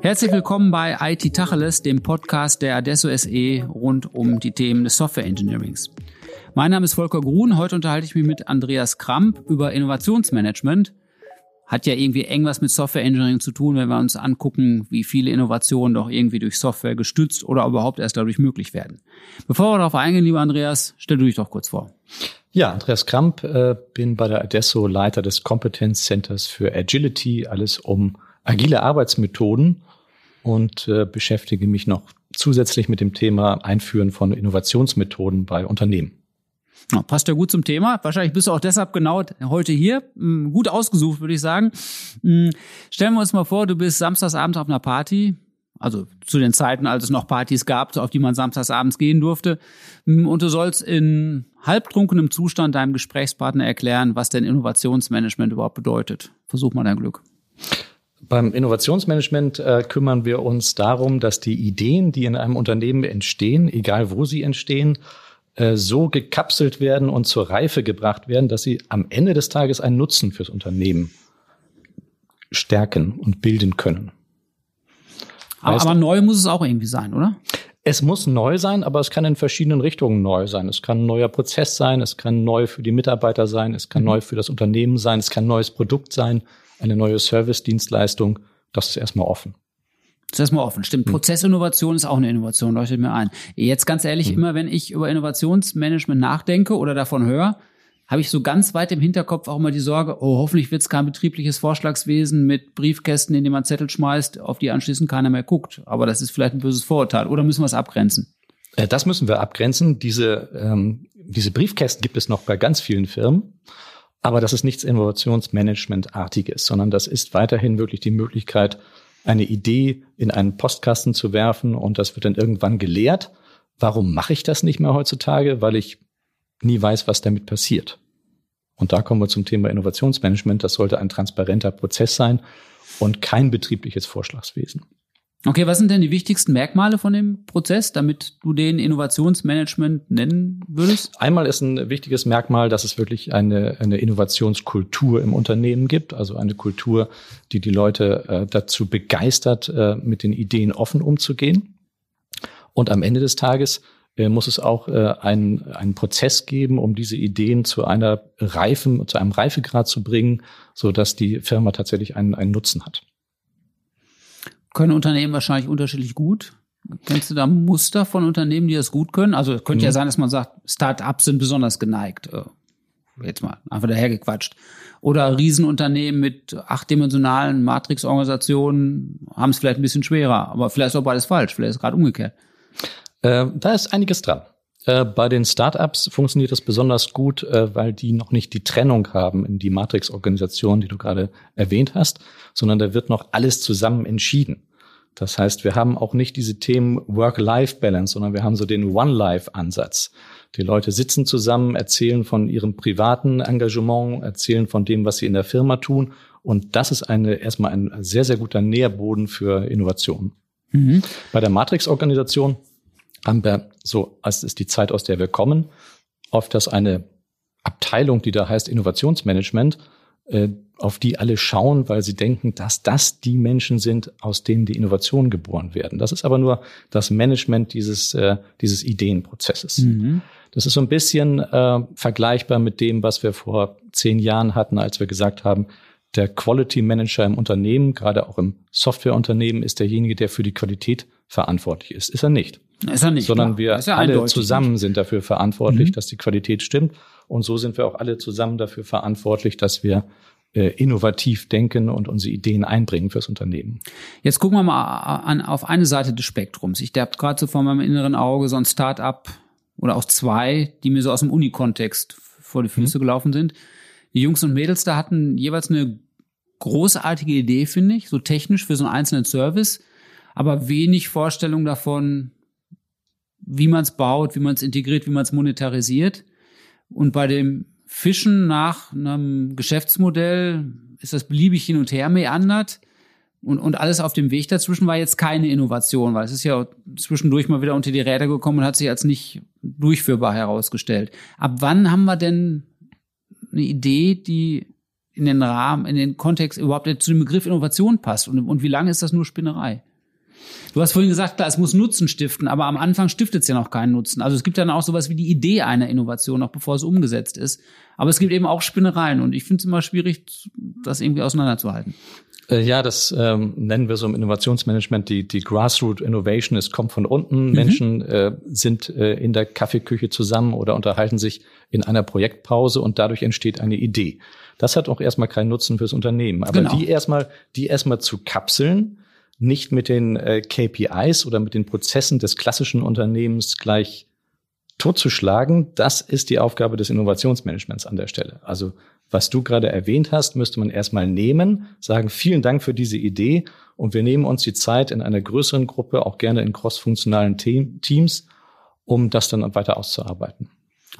Herzlich willkommen bei IT Tacheles, dem Podcast der Adesso SE rund um die Themen des Software Engineerings. Mein Name ist Volker Grun. Heute unterhalte ich mich mit Andreas Kramp über Innovationsmanagement. Hat ja irgendwie eng was mit Software Engineering zu tun, wenn wir uns angucken, wie viele Innovationen doch irgendwie durch Software gestützt oder überhaupt erst dadurch möglich werden. Bevor wir darauf eingehen, lieber Andreas, stell du dich doch kurz vor. Ja, Andreas Kramp, äh, bin bei der Adesso Leiter des Competence Centers für Agility, alles um agile Arbeitsmethoden und äh, beschäftige mich noch zusätzlich mit dem Thema Einführen von Innovationsmethoden bei Unternehmen. Ja, passt ja gut zum Thema. Wahrscheinlich bist du auch deshalb genau heute hier. Hm, gut ausgesucht, würde ich sagen. Hm, stellen wir uns mal vor, du bist samstagsabends auf einer Party. Also zu den Zeiten, als es noch Partys gab, auf die man samstagsabends gehen durfte. Hm, und du sollst in halbtrunkenem Zustand deinem Gesprächspartner erklären, was denn Innovationsmanagement überhaupt bedeutet. Versuch mal dein Glück. Beim Innovationsmanagement äh, kümmern wir uns darum, dass die Ideen, die in einem Unternehmen entstehen, egal wo sie entstehen, äh, so gekapselt werden und zur Reife gebracht werden, dass sie am Ende des Tages einen Nutzen fürs Unternehmen stärken und bilden können. Aber, aber neu muss es auch irgendwie sein, oder? Es muss neu sein, aber es kann in verschiedenen Richtungen neu sein. Es kann ein neuer Prozess sein, es kann neu für die Mitarbeiter sein, es kann mhm. neu für das Unternehmen sein, es kann ein neues Produkt sein eine neue Service-Dienstleistung, das ist erstmal offen. Das ist erstmal offen. Stimmt. Hm. Prozessinnovation ist auch eine Innovation, leuchtet mir ein. Jetzt ganz ehrlich, hm. immer wenn ich über Innovationsmanagement nachdenke oder davon höre, habe ich so ganz weit im Hinterkopf auch immer die Sorge, oh, hoffentlich wird es kein betriebliches Vorschlagswesen mit Briefkästen, in denen man Zettel schmeißt, auf die anschließend keiner mehr guckt. Aber das ist vielleicht ein böses Vorurteil. Oder müssen wir es abgrenzen? Äh, das müssen wir abgrenzen. Diese, ähm, diese Briefkästen gibt es noch bei ganz vielen Firmen. Aber das ist nichts Innovationsmanagement-artiges, sondern das ist weiterhin wirklich die Möglichkeit, eine Idee in einen Postkasten zu werfen und das wird dann irgendwann geleert. Warum mache ich das nicht mehr heutzutage? Weil ich nie weiß, was damit passiert. Und da kommen wir zum Thema Innovationsmanagement. Das sollte ein transparenter Prozess sein und kein betriebliches Vorschlagswesen. Okay, was sind denn die wichtigsten Merkmale von dem Prozess, damit du den Innovationsmanagement nennen würdest? Einmal ist ein wichtiges Merkmal, dass es wirklich eine, eine Innovationskultur im Unternehmen gibt, also eine Kultur, die die Leute äh, dazu begeistert, äh, mit den Ideen offen umzugehen. Und am Ende des Tages äh, muss es auch äh, einen, einen Prozess geben, um diese Ideen zu einer Reifen, zu einem Reifegrad zu bringen, so dass die Firma tatsächlich einen, einen Nutzen hat können Unternehmen wahrscheinlich unterschiedlich gut. Kennst du da Muster von Unternehmen, die das gut können? Also es könnte mhm. ja sein, dass man sagt, Start-ups sind besonders geneigt. Äh, jetzt mal einfach dahergequatscht. Oder Riesenunternehmen mit achtdimensionalen Matrix-Organisationen haben es vielleicht ein bisschen schwerer. Aber vielleicht ist auch beides falsch. Vielleicht ist es gerade umgekehrt. Äh, da ist einiges dran. Äh, bei den Startups funktioniert das besonders gut, äh, weil die noch nicht die Trennung haben in die Matrix-Organisation, die du gerade erwähnt hast, sondern da wird noch alles zusammen entschieden. Das heißt, wir haben auch nicht diese Themen Work-Life-Balance, sondern wir haben so den One-Life-Ansatz. Die Leute sitzen zusammen, erzählen von ihrem privaten Engagement, erzählen von dem, was sie in der Firma tun. Und das ist eine, erstmal ein sehr, sehr guter Nährboden für Innovation. Mhm. Bei der Matrix-Organisation haben wir so, als ist die Zeit, aus der wir kommen, oft das eine Abteilung, die da heißt Innovationsmanagement, äh, auf die alle schauen, weil sie denken, dass das die Menschen sind, aus denen die Innovationen geboren werden. Das ist aber nur das Management dieses, äh, dieses Ideenprozesses. Mhm. Das ist so ein bisschen äh, vergleichbar mit dem, was wir vor zehn Jahren hatten, als wir gesagt haben, der Quality Manager im Unternehmen, gerade auch im Softwareunternehmen, ist derjenige, der für die Qualität verantwortlich ist. Ist er nicht. Ist er nicht. Sondern klar. wir alle zusammen sind dafür verantwortlich, mhm. dass die Qualität stimmt. Und so sind wir auch alle zusammen dafür verantwortlich, dass wir äh, innovativ denken und unsere Ideen einbringen fürs Unternehmen. Jetzt gucken wir mal an, auf eine Seite des Spektrums. Ich habe gerade so vor meinem inneren Auge so ein Start-up oder auch zwei, die mir so aus dem Uni-Kontext vor die Füße mhm. gelaufen sind. Die Jungs und Mädels da hatten jeweils eine großartige Idee, finde ich, so technisch für so einen einzelnen Service, aber wenig Vorstellung davon, wie man es baut, wie man es integriert, wie man es monetarisiert. Und bei dem Fischen nach einem Geschäftsmodell ist das beliebig hin und her meandert. Und, und alles auf dem Weg dazwischen war jetzt keine Innovation, weil es ist ja zwischendurch mal wieder unter die Räder gekommen und hat sich als nicht durchführbar herausgestellt. Ab wann haben wir denn eine Idee, die in den Rahmen, in den Kontext überhaupt zu dem Begriff Innovation passt und, und wie lange ist das nur Spinnerei? Du hast vorhin gesagt, klar, es muss Nutzen stiften, aber am Anfang stiftet es ja noch keinen Nutzen. Also es gibt dann auch sowas wie die Idee einer Innovation, noch bevor es umgesetzt ist. Aber es gibt eben auch Spinnereien und ich finde es immer schwierig, das irgendwie auseinanderzuhalten. Äh, ja, das ähm, nennen wir so im Innovationsmanagement die, die Grassroot Innovation. Es kommt von unten. Mhm. Menschen äh, sind äh, in der Kaffeeküche zusammen oder unterhalten sich in einer Projektpause und dadurch entsteht eine Idee. Das hat auch erstmal keinen Nutzen fürs Unternehmen. Aber genau. die erstmal, die erstmal zu kapseln, nicht mit den äh, KPIs oder mit den Prozessen des klassischen Unternehmens gleich totzuschlagen, das ist die Aufgabe des Innovationsmanagements an der Stelle. Also was du gerade erwähnt hast, müsste man erstmal nehmen, sagen, vielen Dank für diese Idee und wir nehmen uns die Zeit in einer größeren Gruppe, auch gerne in crossfunktionalen Teams, um das dann weiter auszuarbeiten.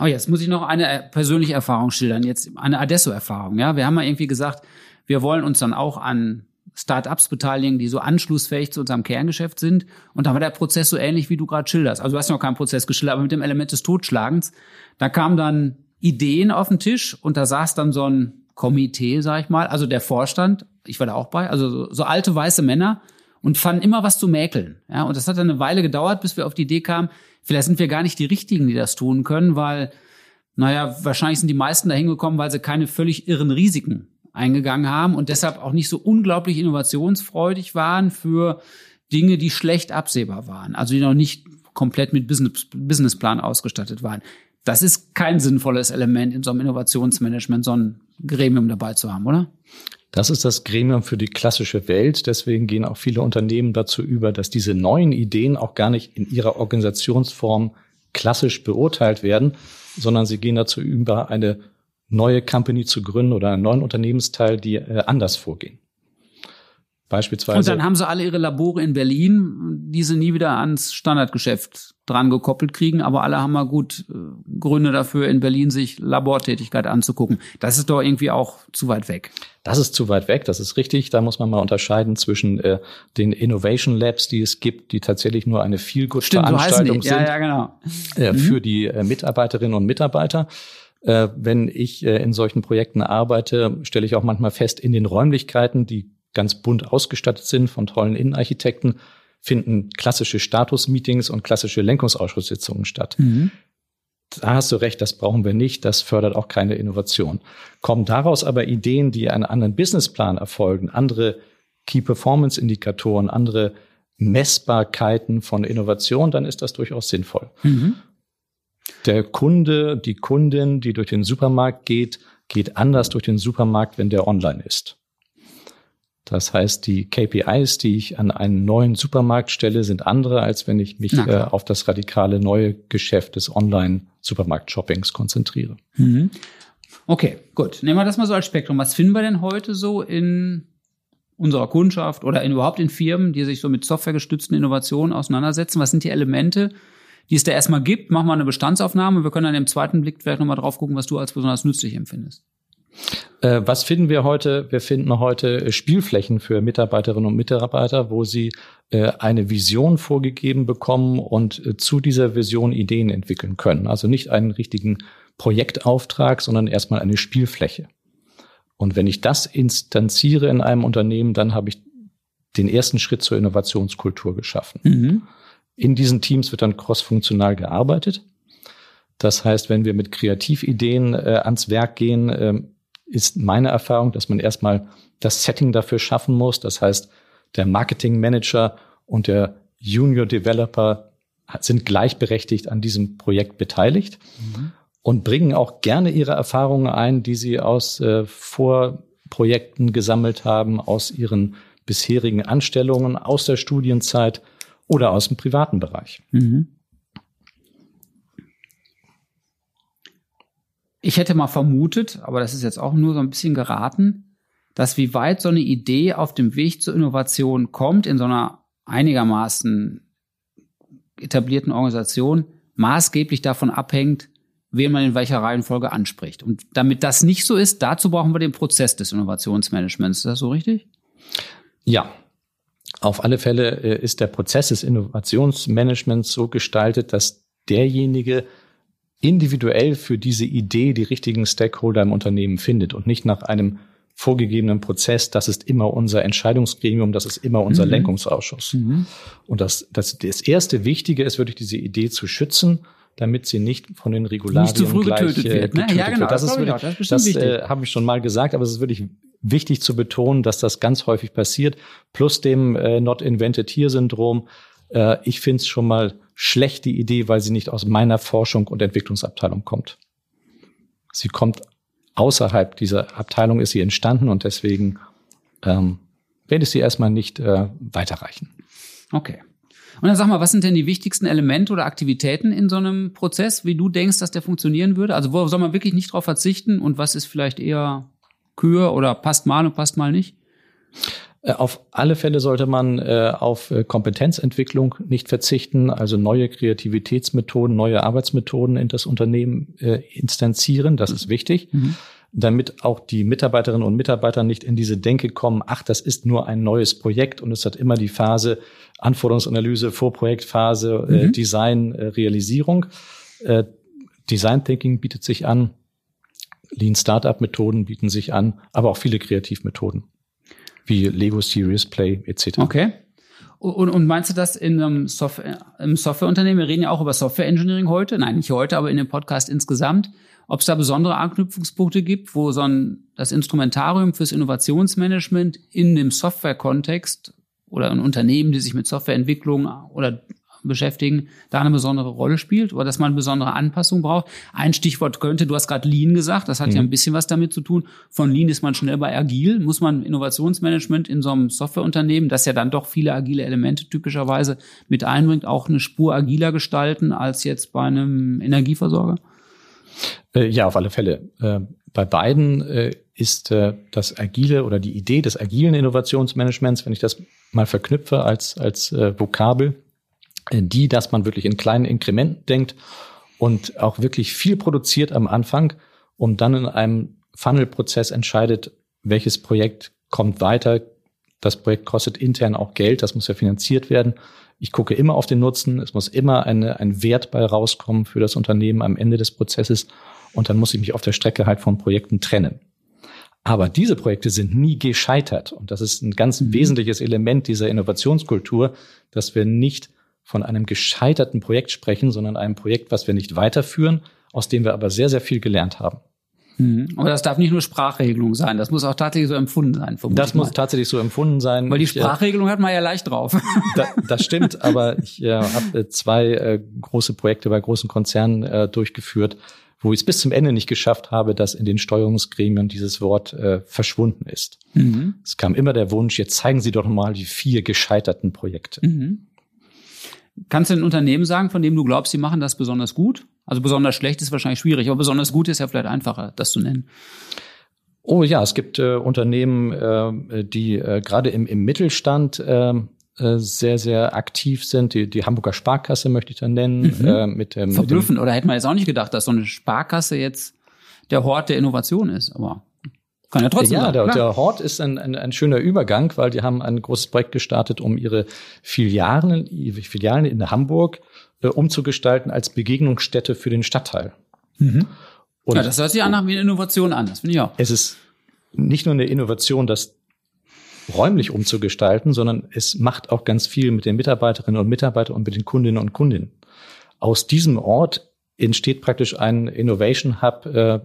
Oh, jetzt muss ich noch eine persönliche Erfahrung schildern, jetzt eine Adesso-Erfahrung. Ja, wir haben mal irgendwie gesagt, wir wollen uns dann auch an Startups beteiligen, die so anschlussfähig zu unserem Kerngeschäft sind. Und da war der Prozess so ähnlich, wie du gerade schilderst. Also du hast noch keinen Prozess geschildert, aber mit dem Element des Totschlagens. Da kamen dann Ideen auf den Tisch und da saß dann so ein Komitee, sag ich mal, also der Vorstand, ich war da auch bei, also so, so alte weiße Männer und fanden immer was zu mäkeln. Ja, und das hat dann eine Weile gedauert, bis wir auf die Idee kamen, vielleicht sind wir gar nicht die Richtigen, die das tun können, weil, naja, wahrscheinlich sind die meisten da hingekommen, weil sie keine völlig irren Risiken eingegangen haben und deshalb auch nicht so unglaublich innovationsfreudig waren für Dinge, die schlecht absehbar waren, also die noch nicht komplett mit Business, Businessplan ausgestattet waren. Das ist kein sinnvolles Element in so einem Innovationsmanagement, so ein Gremium dabei zu haben, oder? Das ist das Gremium für die klassische Welt. Deswegen gehen auch viele Unternehmen dazu über, dass diese neuen Ideen auch gar nicht in ihrer Organisationsform klassisch beurteilt werden, sondern sie gehen dazu über, eine neue Company zu gründen oder einen neuen Unternehmensteil, die äh, anders vorgehen. Beispielsweise. Und dann haben sie alle ihre Labore in Berlin, die sie nie wieder ans Standardgeschäft dran gekoppelt kriegen, aber alle haben mal gut äh, Gründe dafür, in Berlin sich Labortätigkeit anzugucken. Das ist doch irgendwie auch zu weit weg. Das ist zu weit weg, das ist richtig. Da muss man mal unterscheiden zwischen äh, den Innovation Labs, die es gibt, die tatsächlich nur eine Feel-Good-Veranstaltung so sind ja, ja, genau. äh, mhm. für die äh, Mitarbeiterinnen und Mitarbeiter. Äh, wenn ich äh, in solchen Projekten arbeite, stelle ich auch manchmal fest, in den Räumlichkeiten, die ganz bunt ausgestattet sind von tollen Innenarchitekten, finden klassische Status-Meetings und klassische Lenkungsausschusssitzungen statt. Mhm. Da hast du recht, das brauchen wir nicht, das fördert auch keine Innovation. Kommen daraus aber Ideen, die einen anderen Businessplan erfolgen, andere Key-Performance-Indikatoren, andere Messbarkeiten von Innovation, dann ist das durchaus sinnvoll. Mhm. Der Kunde, die Kundin, die durch den Supermarkt geht, geht anders durch den Supermarkt, wenn der online ist. Das heißt, die KPIs, die ich an einen neuen Supermarkt stelle, sind andere, als wenn ich mich äh, auf das radikale neue Geschäft des Online-Supermarkt-Shoppings konzentriere. Mhm. Okay, gut. Nehmen wir das mal so als Spektrum. Was finden wir denn heute so in unserer Kundschaft oder in, überhaupt in Firmen, die sich so mit softwaregestützten Innovationen auseinandersetzen? Was sind die Elemente, die es da erstmal gibt? Machen wir eine Bestandsaufnahme. Wir können dann im zweiten Blick vielleicht nochmal drauf gucken, was du als besonders nützlich empfindest. Äh, was finden wir heute? Wir finden heute Spielflächen für Mitarbeiterinnen und Mitarbeiter, wo sie äh, eine Vision vorgegeben bekommen und äh, zu dieser Vision Ideen entwickeln können. Also nicht einen richtigen Projektauftrag, sondern erstmal eine Spielfläche. Und wenn ich das instanziere in einem Unternehmen, dann habe ich den ersten Schritt zur Innovationskultur geschaffen. Mhm. In diesen Teams wird dann crossfunktional gearbeitet. Das heißt, wenn wir mit Kreativideen äh, ans Werk gehen, äh, ist meine Erfahrung, dass man erstmal das Setting dafür schaffen muss. Das heißt, der Marketing Manager und der Junior Developer sind gleichberechtigt an diesem Projekt beteiligt mhm. und bringen auch gerne ihre Erfahrungen ein, die sie aus äh, Vorprojekten gesammelt haben, aus ihren bisherigen Anstellungen, aus der Studienzeit oder aus dem privaten Bereich. Mhm. Ich hätte mal vermutet, aber das ist jetzt auch nur so ein bisschen geraten, dass wie weit so eine Idee auf dem Weg zur Innovation kommt in so einer einigermaßen etablierten Organisation, maßgeblich davon abhängt, wen man in welcher Reihenfolge anspricht. Und damit das nicht so ist, dazu brauchen wir den Prozess des Innovationsmanagements. Ist das so richtig? Ja. Auf alle Fälle äh, ist der Prozess des Innovationsmanagements so gestaltet, dass derjenige individuell für diese Idee die richtigen Stakeholder im Unternehmen findet und nicht nach einem vorgegebenen Prozess, das ist immer unser Entscheidungsgremium, das ist immer unser Mhm. Lenkungsausschuss. Mhm. Und das, das, das erste Wichtige ist wirklich diese Idee zu schützen, damit sie nicht von den Regularien Nicht zu früh gleich, getötet äh, wird, ne? getötet Ja, genau, wird. Das, das ist wirklich, auch, das ist das äh, habe ich schon mal gesagt, aber es ist wirklich wichtig zu betonen, dass das ganz häufig passiert, plus dem äh, Not Invented Here Syndrom. Äh, ich finde es schon mal schlecht, die Idee, weil sie nicht aus meiner Forschung und Entwicklungsabteilung kommt. Sie kommt außerhalb dieser Abteilung, ist sie entstanden und deswegen ähm, werde ich sie erstmal nicht äh, weiterreichen. Okay. Und dann sag mal, was sind denn die wichtigsten Elemente oder Aktivitäten in so einem Prozess, wie du denkst, dass der funktionieren würde? Also wo soll man wirklich nicht drauf verzichten und was ist vielleicht eher Kür oder passt mal und passt mal nicht? Äh, Auf alle Fälle sollte man äh, auf äh, Kompetenzentwicklung nicht verzichten, also neue Kreativitätsmethoden, neue Arbeitsmethoden in das Unternehmen äh, instanzieren. Das ist wichtig, damit auch die Mitarbeiterinnen und Mitarbeiter nicht in diese Denke kommen, ach, das ist nur ein neues Projekt und es hat immer die Phase Anforderungsanalyse, Vorprojektphase, äh, Mhm. Design, äh, Realisierung. Äh, Design Thinking bietet sich an, Lean Startup Methoden bieten sich an, aber auch viele Kreativmethoden wie Lego Serious Play etc. Okay. Und, und meinst du das in einem Software, im Softwareunternehmen? Wir reden ja auch über Software Engineering heute. Nein, nicht heute, aber in dem Podcast insgesamt. Ob es da besondere Anknüpfungspunkte gibt, wo so ein, das Instrumentarium fürs Innovationsmanagement in dem Software-Kontext oder ein Unternehmen, die sich mit Softwareentwicklung oder beschäftigen, da eine besondere Rolle spielt oder dass man besondere Anpassung braucht. Ein Stichwort könnte, du hast gerade Lean gesagt, das hat ja ein bisschen was damit zu tun. Von Lean ist man schnell bei Agil, muss man Innovationsmanagement in so einem Softwareunternehmen, das ja dann doch viele agile Elemente typischerweise mit einbringt, auch eine Spur agiler gestalten als jetzt bei einem Energieversorger? Äh, ja, auf alle Fälle. Äh, bei beiden äh, ist äh, das agile oder die Idee des agilen Innovationsmanagements, wenn ich das mal verknüpfe als, als Vokabel, die, dass man wirklich in kleinen Inkrementen denkt und auch wirklich viel produziert am Anfang, um dann in einem Funnel-Prozess entscheidet, welches Projekt kommt weiter. Das Projekt kostet intern auch Geld, das muss ja finanziert werden. Ich gucke immer auf den Nutzen, es muss immer eine, ein Wert bei rauskommen für das Unternehmen am Ende des Prozesses und dann muss ich mich auf der Strecke halt von Projekten trennen. Aber diese Projekte sind nie gescheitert und das ist ein ganz wesentliches Element dieser Innovationskultur, dass wir nicht von einem gescheiterten Projekt sprechen, sondern einem Projekt, was wir nicht weiterführen, aus dem wir aber sehr, sehr viel gelernt haben. Mhm. Aber das darf nicht nur Sprachregelung sein, das muss auch tatsächlich so empfunden sein. Das muss mal. tatsächlich so empfunden sein. Weil die Ich, äh, Sprachregelung hat man ja leicht drauf. Da, das stimmt, aber ich äh, habe äh, zwei äh, große Projekte bei großen Konzernen äh, durchgeführt, wo ich es bis zum Ende nicht geschafft habe, dass in den Steuerungsgremien dieses Wort äh, verschwunden ist. Mhm. Es kam immer der Wunsch, jetzt zeigen Sie doch mal die vier gescheiterten Projekte. Mhm. Kannst du ein Unternehmen sagen, von dem du glaubst, sie machen das besonders gut? Also besonders schlecht ist wahrscheinlich schwierig, aber besonders gut ist ja vielleicht einfacher, das zu nennen. Oh ja, es gibt äh, Unternehmen, äh, die äh, gerade im, im Mittelstand äh, äh, sehr, sehr aktiv sind. Die, die Hamburger Sparkasse möchte ich da nennen. Mhm. Äh, mit, ähm, Verblüffend. Oder hätte man jetzt auch nicht gedacht, dass so eine Sparkasse jetzt der Hort der Innovation ist. Aber kann ja trotzdem ja, sein. der, der Hort ist ein, ein, ein schöner Übergang, weil die haben ein großes Projekt gestartet, um ihre Filialen, ihre Filialen in Hamburg äh, umzugestalten als Begegnungsstätte für den Stadtteil. Und ja, das hört sich an nach wie eine Innovation an. Das finde ich auch. es ist nicht nur eine Innovation, das räumlich umzugestalten, sondern es macht auch ganz viel mit den Mitarbeiterinnen und Mitarbeitern und mit den Kundinnen und Kunden. Aus diesem Ort entsteht praktisch ein Innovation Hub äh,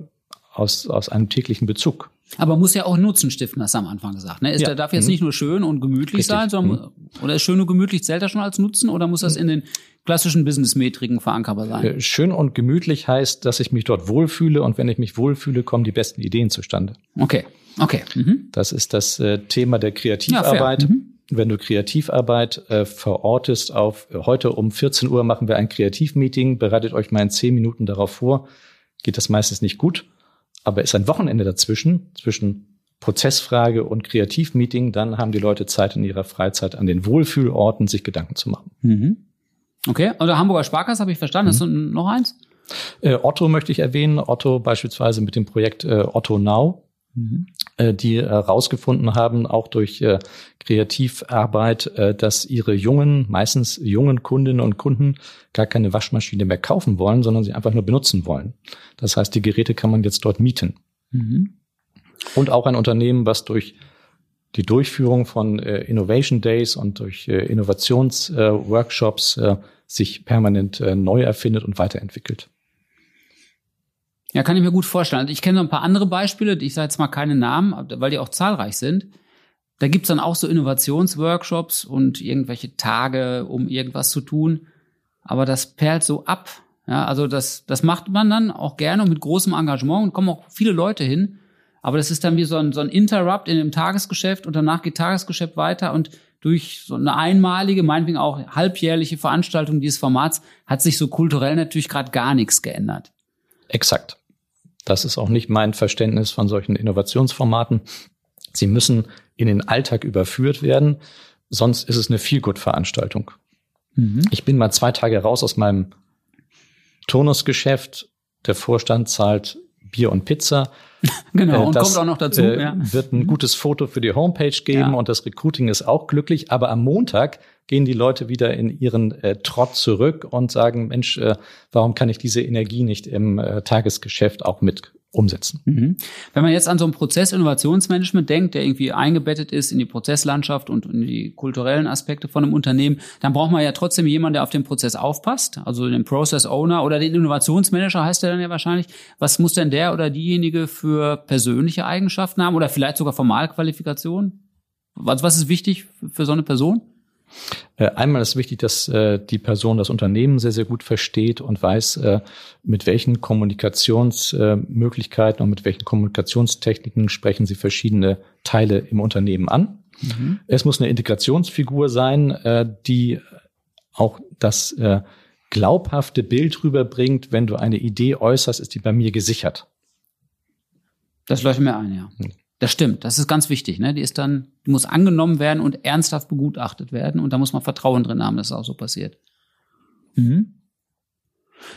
aus, aus einem täglichen Bezug. Aber muss ja auch Nutzen stiften, hast du am Anfang gesagt. Ne? Ist Ja. der darf jetzt Mhm. nicht nur schön und gemütlich Richtig. Mhm. sein, sondern oder ist schön und gemütlich zählt das schon als Nutzen oder muss das in den klassischen Business-Metriken verankerbar sein? Äh, Schön und gemütlich heißt, dass ich mich dort wohlfühle und wenn ich mich wohlfühle, kommen die besten Ideen zustande. Okay, okay. Mhm. Das ist das äh, Thema der Kreativarbeit. Ja. Mhm. Wenn du Kreativarbeit äh, verortest auf äh, heute um 14 Uhr machen wir ein Kreativmeeting, bereitet euch mal in 10 Minuten darauf vor, geht das meistens nicht gut, aber ist ein Wochenende dazwischen, zwischen Prozessfrage und Kreativmeeting, dann haben die Leute Zeit in ihrer Freizeit an den Wohlfühlorten sich Gedanken zu machen. Mhm. Okay, oder Hamburger Sparkasse habe ich verstanden. Hast du Mhm. noch eins? Äh, Otto möchte ich erwähnen, Otto beispielsweise mit dem Projekt äh, Otto Now. Äh, die herausgefunden haben, auch durch äh, Kreativarbeit, äh, dass ihre jungen, meistens jungen Kundinnen und Kunden gar keine Waschmaschine mehr kaufen wollen, sondern sie einfach nur benutzen wollen. Das heißt, die Geräte kann man jetzt dort mieten. Mhm. Und auch ein Unternehmen, was durch die Durchführung von äh, Innovation Days und durch äh, Innovationsworkshops äh, sich permanent äh, neu erfindet und weiterentwickelt. Ja, kann ich mir gut vorstellen. Also ich kenne noch ein paar andere Beispiele, ich sage jetzt mal keine Namen, weil die auch zahlreich sind. Da gibt's dann auch so Innovationsworkshops und irgendwelche Tage, um irgendwas zu tun. Aber das perlt so ab. Ja, also das, das macht man dann auch gerne und mit großem Engagement und kommen auch viele Leute hin. Aber das ist dann wie so ein, so ein Interrupt in dem Tagesgeschäft und danach geht Tagesgeschäft weiter und durch so eine einmalige, meinetwegen auch halbjährliche Veranstaltung dieses Formats hat sich so kulturell natürlich gerade gar nichts geändert. Exakt. Das ist auch nicht mein Verständnis von solchen Innovationsformaten. Sie müssen in den Alltag überführt werden, sonst ist es eine Feelgood-Veranstaltung. Mhm. Ich bin mal zwei Tage raus aus meinem Turnusgeschäft. Der Vorstand zahlt Bier und Pizza. genau, äh, und kommt auch noch dazu. Äh, ja. Wird ein gutes Foto für die Homepage geben ja. und das Recruiting ist auch glücklich. Aber am Montag gehen die Leute wieder in ihren äh, Trott zurück und sagen, Mensch, äh, warum kann ich diese Energie nicht im äh, Tagesgeschäft auch mit umsetzen. Mhm. Wenn man jetzt an so ein Prozessinnovationsmanagement denkt, der irgendwie eingebettet ist in die Prozesslandschaft und in die kulturellen Aspekte von einem Unternehmen, dann braucht man ja trotzdem jemanden, der auf den Prozess aufpasst, also den Process Owner oder den Innovationsmanager heißt der dann ja wahrscheinlich. Was muss denn der oder diejenige für persönliche Eigenschaften haben oder vielleicht sogar Formalqualifikationen? Was, was ist wichtig für so eine Person? Äh, einmal ist wichtig, dass äh, die Person das Unternehmen sehr, sehr gut versteht und weiß, äh, mit welchen Kommunikationsmöglichkeiten und mit welchen Kommunikationstechniken sprechen sie verschiedene Teile im Unternehmen an. Mhm. Es muss eine Integrationsfigur sein, die auch das glaubhafte Bild rüberbringt, wenn du eine Idee äußerst, ist die bei mir gesichert. Das leuchtet mir ein, ja. Das stimmt, das ist ganz wichtig. Ne? Die ist dann, die muss angenommen werden und ernsthaft begutachtet werden und da muss man Vertrauen drin haben, dass es auch so passiert. Mhm.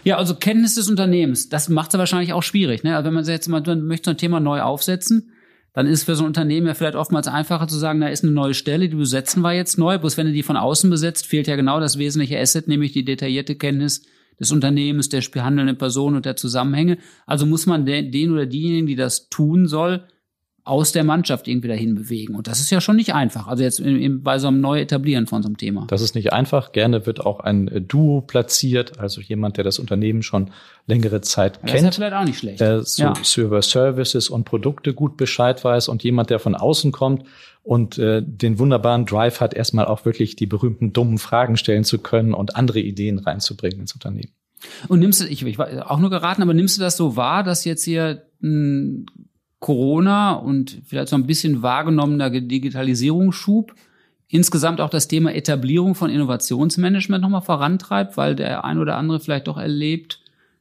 Ja, also Kenntnis des Unternehmens, das macht es wahrscheinlich auch schwierig. Ne? Also wenn man jetzt mal man möchte so ein Thema neu aufsetzen, dann ist für so ein Unternehmen ja vielleicht oftmals einfacher zu sagen, da ist eine neue Stelle, die besetzen wir jetzt neu. Bloß wenn du die von außen besetzt, fehlt ja genau das wesentliche Asset, nämlich die detaillierte Kenntnis des Unternehmens, der handelnden Person und der Zusammenhänge. Also muss man den oder diejenigen, die das tun soll, aus der Mannschaft irgendwie dahin bewegen. Und das ist ja schon nicht einfach. Also jetzt in, in, bei so einem Neuetablieren von so einem Thema. Das ist nicht einfach. Gerne wird auch ein äh, Duo platziert, also jemand, der das Unternehmen schon längere Zeit ja, kennt. Das ist ja vielleicht auch nicht schlecht. Der so ja. Server Services und Produkte gut Bescheid weiß und jemand, der von außen kommt und äh, den wunderbaren Drive hat, erstmal auch wirklich die berühmten dummen Fragen stellen zu können und andere Ideen reinzubringen ins Unternehmen. Und nimmst du, ich, ich war auch nur geraten, aber nimmst du das so wahr, dass jetzt hier ein Corona und vielleicht so ein bisschen wahrgenommener Digitalisierungsschub insgesamt auch das Thema Etablierung von Innovationsmanagement nochmal vorantreibt, weil der ein oder andere vielleicht doch erlebt,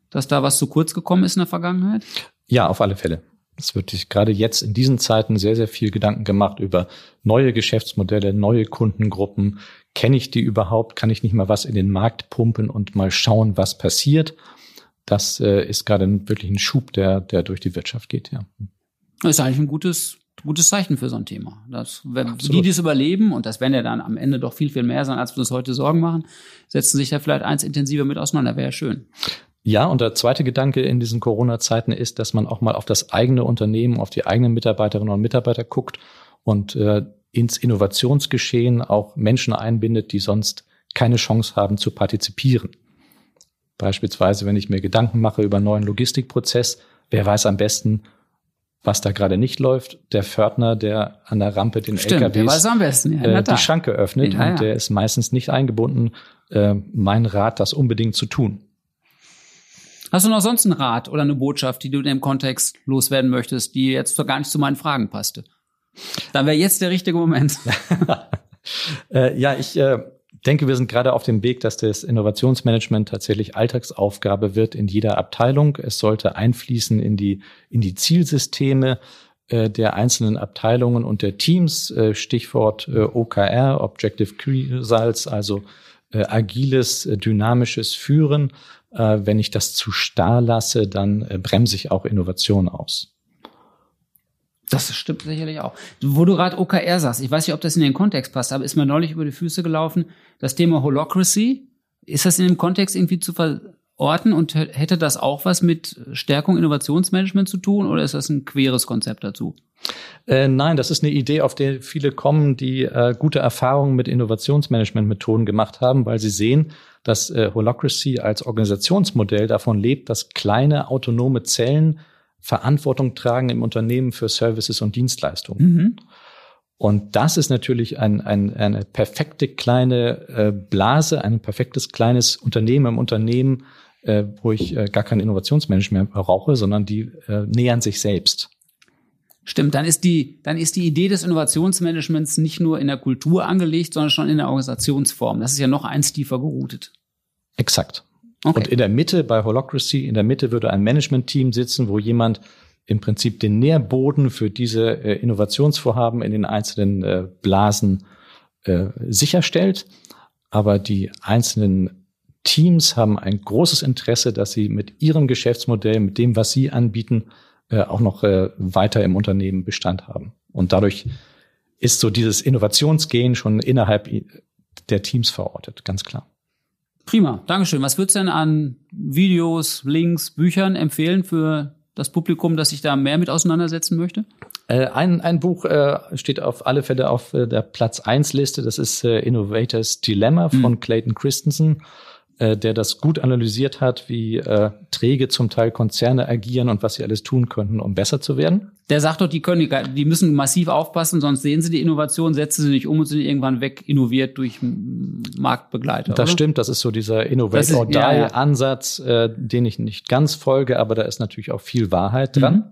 dass da was zu kurz gekommen ist in der Vergangenheit? Ja, auf alle Fälle. Es wird sich gerade jetzt in diesen Zeiten sehr, sehr viel Gedanken gemacht über neue Geschäftsmodelle, neue Kundengruppen. Kenne ich die überhaupt? Kann ich nicht mal was in den Markt pumpen und mal schauen, was passiert? Das äh, ist gerade wirklich ein Schub, der, der durch die Wirtschaft geht, ja. Das ist eigentlich ein gutes, gutes Zeichen für so ein Thema. Das, wenn die, die es überleben, und das werden ja dann am Ende doch viel, viel mehr sein, als wir uns heute Sorgen machen, setzen sich da vielleicht eins intensiver mit auseinander. Wäre ja schön. Ja, und der zweite Gedanke in diesen Corona-Zeiten ist, dass man auch mal auf das eigene Unternehmen, auf die eigenen Mitarbeiterinnen und Mitarbeiter guckt und äh, ins Innovationsgeschehen auch Menschen einbindet, die sonst keine Chance haben zu partizipieren. Beispielsweise, wenn ich mir Gedanken mache über einen neuen Logistikprozess, wer weiß am besten, was da gerade nicht läuft, der Pförtner, der an der Rampe den Stimmt, LKWs der am besten. Ja, äh, die Schranke öffnet ja, ja. und der ist meistens nicht eingebunden. Äh, mein Rat, das unbedingt zu tun. Hast du noch sonst einen Rat oder eine Botschaft, die du in dem Kontext loswerden möchtest, die jetzt gar nicht zu meinen Fragen passte? Dann wäre jetzt der richtige Moment. äh, ja, ich äh, denke, wir sind gerade auf dem Weg, dass das Innovationsmanagement tatsächlich Alltagsaufgabe wird in jeder Abteilung. Es sollte einfließen in die, in die Zielsysteme äh, der einzelnen Abteilungen und der Teams. Äh, Stichwort äh, OKR, Objective Results, also äh, agiles, äh, dynamisches Führen. Äh, wenn ich das zu starr lasse, dann bremse ich auch Innovation aus. Das stimmt sicherlich auch. Wo du gerade OKR sagst, ich weiß nicht, ob das in den Kontext passt, aber ist mir neulich über die Füße gelaufen, das Thema Holocracy. Ist das in dem Kontext irgendwie zu ver orten und hätte das auch was mit Stärkung Innovationsmanagement zu tun oder ist das ein queres Konzept dazu? Äh, nein, das ist eine Idee, auf die viele kommen, die äh, gute Erfahrungen mit Innovationsmanagement-Methoden gemacht haben, weil sie sehen, dass äh, Holacracy als Organisationsmodell davon lebt, dass kleine autonome Zellen Verantwortung tragen im Unternehmen für Services und Dienstleistungen. Mhm. Und das ist natürlich ein, ein, eine perfekte kleine äh, Blase, ein perfektes kleines Unternehmen im Unternehmen, äh, wo ich äh, gar kein Innovationsmanagement mehr brauche, sondern die äh, nähern sich selbst. Stimmt, dann ist die, dann ist die Idee des Innovationsmanagements nicht nur in der Kultur angelegt, sondern schon in der Organisationsform. Das ist ja noch eins tiefer geroutet. Exakt. Okay. Und in der Mitte bei Holocracy, in der Mitte würde ein Management-Team sitzen, wo jemand im Prinzip den Nährboden für diese äh, Innovationsvorhaben in den einzelnen äh, Blasen äh, sicherstellt. Aber die einzelnen Teams haben ein großes Interesse, dass sie mit ihrem Geschäftsmodell, mit dem, was sie anbieten, äh, auch noch äh, weiter im Unternehmen Bestand haben. Und dadurch ist so dieses Innovationsgehen schon innerhalb der Teams verortet, ganz klar. Prima, Dankeschön. Was würdest du denn an Videos, Links, Büchern empfehlen für das Publikum, das sich da mehr mit auseinandersetzen möchte? Äh, ein, ein Buch äh, steht auf alle Fälle auf äh, der Platz 1 Liste. Das ist äh, Innovators Dilemma von mhm. Clayton Christensen äh, der das gut analysiert hat, wie äh, träge zum Teil Konzerne agieren und was sie alles tun könnten, um besser zu werden. Der sagt doch, die können, die müssen massiv aufpassen, sonst sehen sie die Innovation, setzen sie nicht um und sind irgendwann weg innoviert durch Marktbegleiter. Das oder? stimmt, das ist so dieser Innovate or Die ja, ja. Ansatz, äh, den ich nicht ganz folge, aber da ist natürlich auch viel Wahrheit dran. Mhm.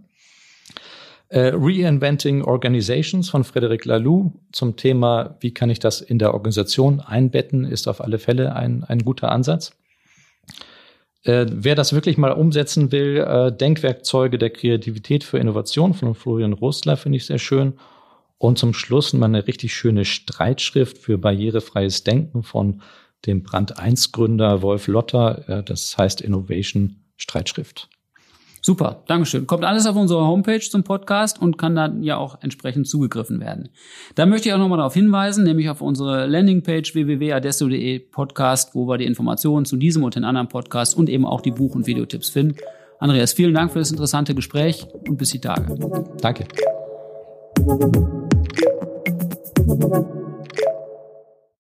Äh, Reinventing Organizations von Frederic Laloux zum Thema, wie kann ich das in der Organisation einbetten, ist auf alle Fälle ein, ein guter Ansatz. Äh, wer das wirklich mal umsetzen will, äh, Denkwerkzeuge der Kreativität für Innovation von Florian Rostler finde ich sehr schön. Und zum Schluss mal eine richtig schöne Streitschrift für barrierefreies Denken von dem Brand 1 Gründer Wolf Lotter. Äh, das heißt Innovation Streitschrift. Super, Dankeschön. Kommt alles auf unsere Homepage zum Podcast und kann dann ja auch entsprechend zugegriffen werden. Da möchte ich auch nochmal darauf hinweisen, nämlich auf unsere Landingpage www.adesso.de Podcast, wo wir die Informationen zu diesem und den anderen Podcasts und eben auch die Buch- und Videotipps finden. Andreas, vielen Dank für das interessante Gespräch und bis die Tage. Danke.